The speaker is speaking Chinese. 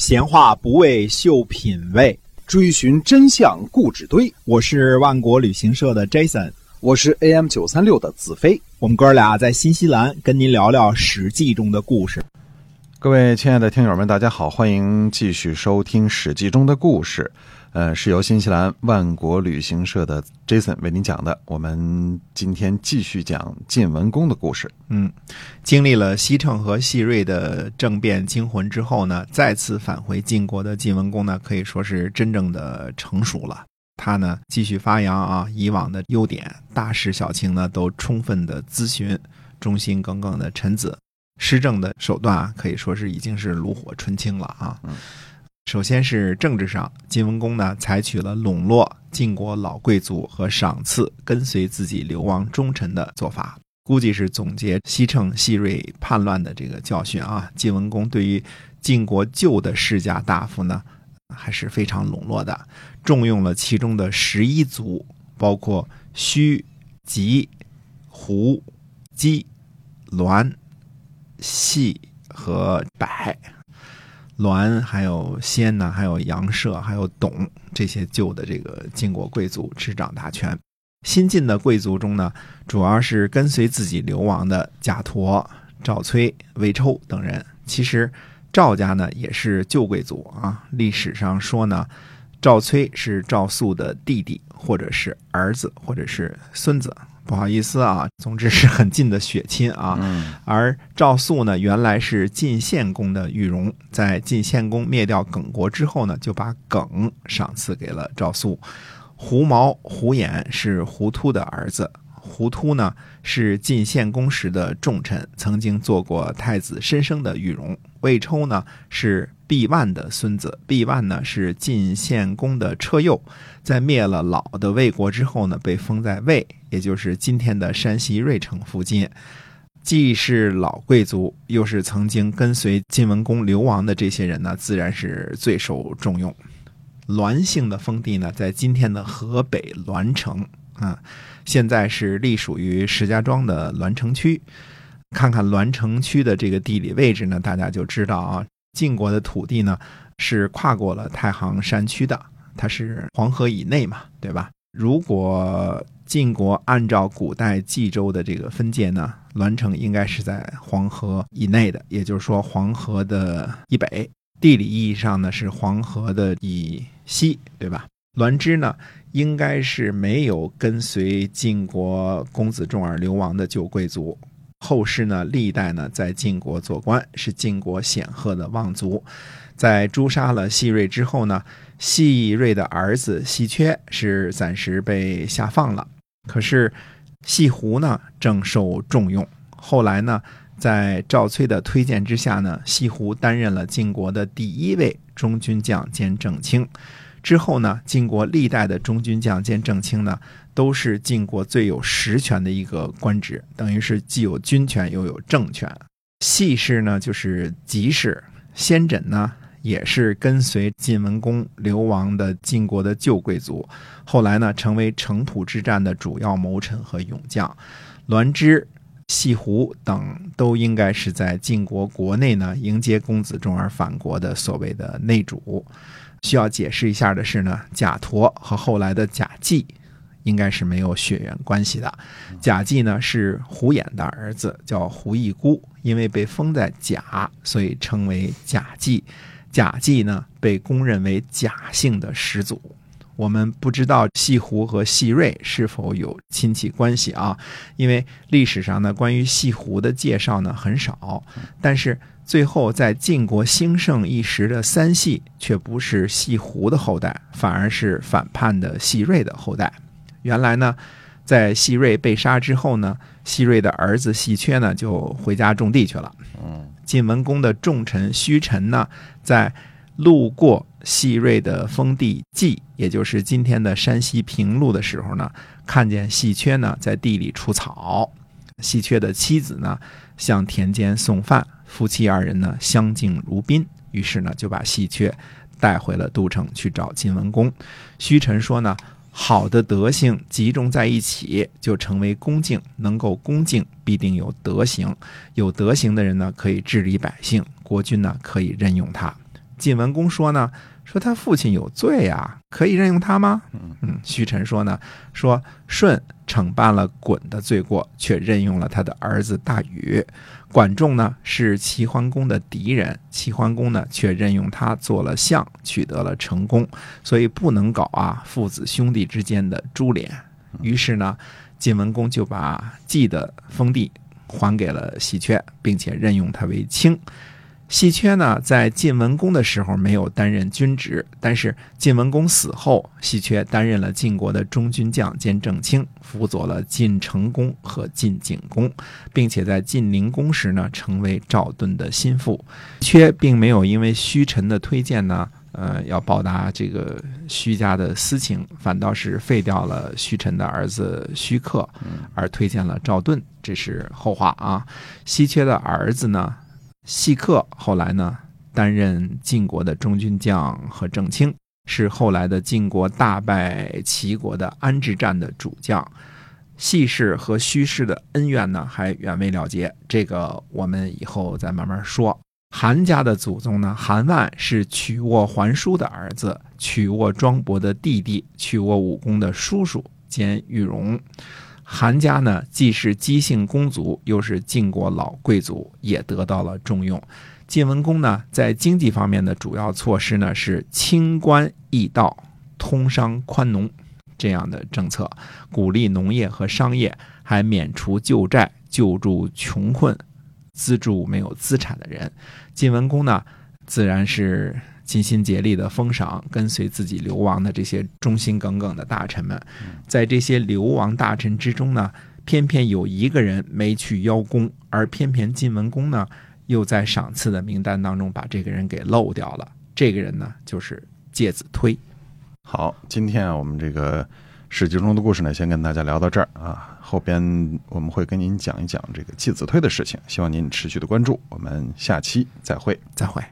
闲话不为秀品味，追寻真相故纸堆。我是万国旅行社的 Jason，我是 AM 九三六的子飞。我们哥俩在新西兰跟您聊聊《史记》中的故事。各位亲爱的听友们，大家好，欢迎继续收听《史记》中的故事。呃，是由新西兰万国旅行社的 Jason 为您讲的。我们今天继续讲晋文公的故事。嗯，经历了西城和细瑞的政变惊魂之后呢，再次返回晋国的晋文公呢，可以说是真正的成熟了。他呢，继续发扬啊以往的优点，大事小情呢都充分的咨询忠心耿耿的臣子，施政的手段啊可以说是已经是炉火纯青了啊。嗯。首先是政治上，晋文公呢采取了笼络晋国老贵族和赏赐跟随自己流亡忠臣的做法，估计是总结西城西瑞叛乱的这个教训啊。晋文公对于晋国旧的世家大夫呢，还是非常笼络的，重用了其中的十一族，包括胥、吉、胡、姬、栾、系和柏。栾还有先呢，还有杨舍，还有董这些旧的这个晋国贵族执掌大权。新晋的贵族中呢，主要是跟随自己流亡的贾陀、赵崔、魏抽等人。其实赵家呢也是旧贵族啊。历史上说呢，赵崔是赵肃的弟弟，或者是儿子，或者是孙子。不好意思啊，总之是很近的血亲啊。而赵肃呢，原来是晋献公的御容，在晋献公灭掉耿国之后呢，就把耿赏赐给了赵肃。胡毛、胡眼是胡突的儿子，胡突呢是晋献公时的重臣，曾经做过太子申生的御容。魏抽呢是毕万的孙子，毕万呢是晋献公的车右，在灭了老的魏国之后呢，被封在魏，也就是今天的山西芮城附近。既是老贵族，又是曾经跟随晋文公流亡的这些人呢，自然是最受重用。栾姓的封地呢，在今天的河北栾城啊，现在是隶属于石家庄的栾城区。看看栾城区的这个地理位置呢，大家就知道啊，晋国的土地呢是跨过了太行山区的，它是黄河以内嘛，对吧？如果晋国按照古代冀州的这个分界呢，栾城应该是在黄河以内的，也就是说黄河的以北，地理意义上呢是黄河的以西，对吧？栾枝呢应该是没有跟随晋国公子重耳流亡的旧贵族。后世呢，历代呢在晋国做官，是晋国显赫的望族。在诛杀了细瑞之后呢，细瑞的儿子细缺是暂时被下放了。可是细胡呢正受重用。后来呢，在赵崔的推荐之下呢，细胡担任了晋国的第一位中军将兼正卿。之后呢，晋国历代的中军将兼正卿呢。都是晋国最有实权的一个官职，等于是既有军权又有政权。细氏呢，就是吉氏；先轸呢，也是跟随晋文公流亡的晋国的旧贵族，后来呢，成为城濮之战的主要谋臣和勇将。栾枝、细胡等都应该是在晋国国内呢迎接公子重耳返国的所谓的内主。需要解释一下的是呢，贾陀和后来的贾季。应该是没有血缘关系的。贾季呢是胡衍的儿子，叫胡义姑，因为被封在贾，所以称为贾季。贾季呢被公认为贾姓的始祖。我们不知道细胡和细瑞是否有亲戚关系啊？因为历史上呢关于细胡的介绍呢很少。但是最后在晋国兴盛一时的三系却不是细胡的后代，反而是反叛的细瑞的后代。原来呢，在细瑞被杀之后呢，细瑞的儿子细缺呢就回家种地去了。嗯，晋文公的重臣胥臣呢，在路过细瑞的封地季，也就是今天的山西平陆的时候呢，看见细缺呢在地里除草。细缺的妻子呢向田间送饭，夫妻二人呢相敬如宾，于是呢就把细缺带回了都城去找晋文公。胥臣说呢。好的德性集中在一起，就成为恭敬。能够恭敬，必定有德行。有德行的人呢，可以治理百姓，国君呢可以任用他。晋文公说呢，说他父亲有罪呀，可以任用他吗？嗯，徐臣说呢，说舜惩办了鲧的罪过，却任用了他的儿子大禹。管仲呢是齐桓公的敌人，齐桓公呢却任用他做了相，取得了成功，所以不能搞啊父子兄弟之间的株连。于是呢，晋文公就把季的封地还给了喜鹊，并且任用他为卿。细缺呢，在晋文公的时候没有担任军职，但是晋文公死后，细缺担任了晋国的中军将兼正卿，辅佐了晋成公和晋景公，并且在晋灵公时呢，成为赵盾的心腹。缺并没有因为虚臣的推荐呢，呃，要报答这个虚家的私情，反倒是废掉了虚臣的儿子虚克，而推荐了赵盾。这是后话啊。稀缺的儿子呢？细克后来呢，担任晋国的中军将和正卿，是后来的晋国大败齐国的安置战的主将。细氏和虚氏的恩怨呢，还远未了结，这个我们以后再慢慢说。韩家的祖宗呢，韩万是曲沃桓叔的儿子，曲沃庄伯的弟弟，曲沃武公的叔叔兼玉荣。韩家呢，既是姬姓公族，又是晋国老贵族，也得到了重用。晋文公呢，在经济方面的主要措施呢，是清官易道、通商宽农这样的政策，鼓励农业和商业，还免除旧债，救助穷困，资助没有资产的人。晋文公呢，自然是。尽心竭力的封赏跟随自己流亡的这些忠心耿耿的大臣们，在这些流亡大臣之中呢，偏偏有一个人没去邀功，而偏偏晋文公呢，又在赏赐的名单当中把这个人给漏掉了。这个人呢，就是介子推。好，今天啊，我们这个史记中的故事呢，先跟大家聊到这儿啊，后边我们会跟您讲一讲这个介子推的事情，希望您持续的关注。我们下期再会，再会。